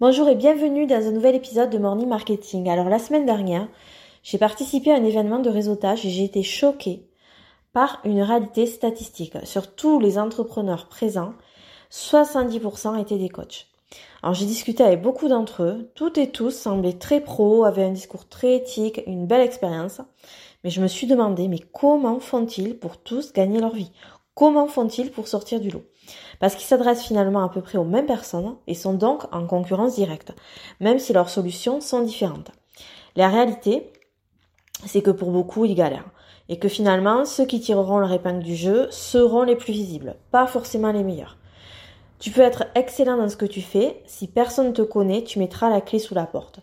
Bonjour et bienvenue dans un nouvel épisode de Morning Marketing. Alors la semaine dernière, j'ai participé à un événement de réseautage et j'ai été choquée par une réalité statistique. Sur tous les entrepreneurs présents, 70% étaient des coachs. Alors j'ai discuté avec beaucoup d'entre eux, toutes et tous semblaient très pro, avaient un discours très éthique, une belle expérience. Mais je me suis demandé, mais comment font-ils pour tous gagner leur vie? Comment font-ils pour sortir du lot? Parce qu'ils s'adressent finalement à peu près aux mêmes personnes et sont donc en concurrence directe, même si leurs solutions sont différentes. La réalité, c'est que pour beaucoup, ils galèrent. Et que finalement, ceux qui tireront leur épingle du jeu seront les plus visibles, pas forcément les meilleurs. Tu peux être excellent dans ce que tu fais, si personne ne te connaît, tu mettras la clé sous la porte.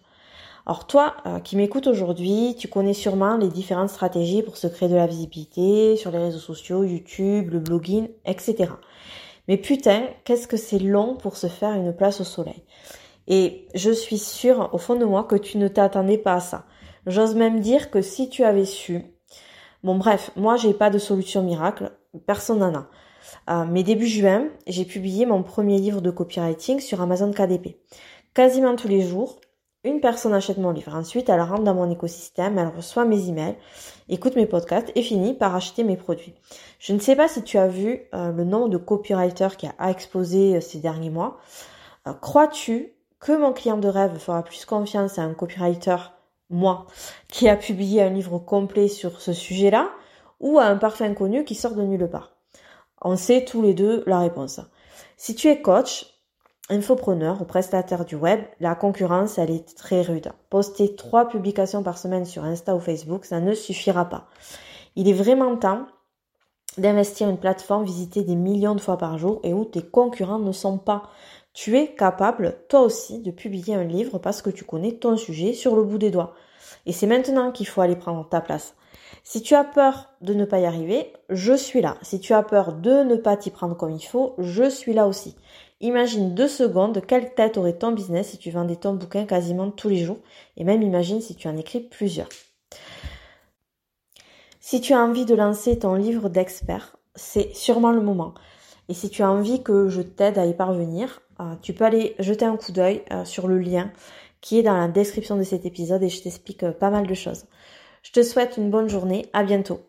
Alors toi euh, qui m'écoutes aujourd'hui, tu connais sûrement les différentes stratégies pour se créer de la visibilité sur les réseaux sociaux, YouTube, le blogging, etc. Mais putain, qu'est-ce que c'est long pour se faire une place au soleil. Et je suis sûre au fond de moi que tu ne t'attendais pas à ça. J'ose même dire que si tu avais su, bon bref, moi j'ai pas de solution miracle, personne n'en a. Euh, mais début juin, j'ai publié mon premier livre de copywriting sur Amazon KDP. Quasiment tous les jours, une personne achète mon livre. Ensuite, elle rentre dans mon écosystème, elle reçoit mes emails, écoute mes podcasts et finit par acheter mes produits. Je ne sais pas si tu as vu euh, le nombre de copywriters qui a explosé euh, ces derniers mois. Euh, crois-tu que mon client de rêve fera plus confiance à un copywriter, moi, qui a publié un livre complet sur ce sujet-là, ou à un parfum inconnu qui sort de nulle part? On sait tous les deux la réponse. Si tu es coach, infopreneur ou prestataire du web, la concurrence, elle est très rude. Poster trois publications par semaine sur Insta ou Facebook, ça ne suffira pas. Il est vraiment temps d'investir une plateforme visitée des millions de fois par jour et où tes concurrents ne sont pas. Tu es capable, toi aussi, de publier un livre parce que tu connais ton sujet sur le bout des doigts. Et c'est maintenant qu'il faut aller prendre ta place. Si tu as peur de ne pas y arriver, je suis là. Si tu as peur de ne pas t'y prendre comme il faut, je suis là aussi. Imagine deux secondes quelle tête aurait ton business si tu vendais ton bouquin quasiment tous les jours. Et même imagine si tu en écris plusieurs. Si tu as envie de lancer ton livre d'expert, c'est sûrement le moment. Et si tu as envie que je t'aide à y parvenir, euh, tu peux aller jeter un coup d'œil euh, sur le lien qui est dans la description de cet épisode et je t'explique euh, pas mal de choses. Je te souhaite une bonne journée, à bientôt.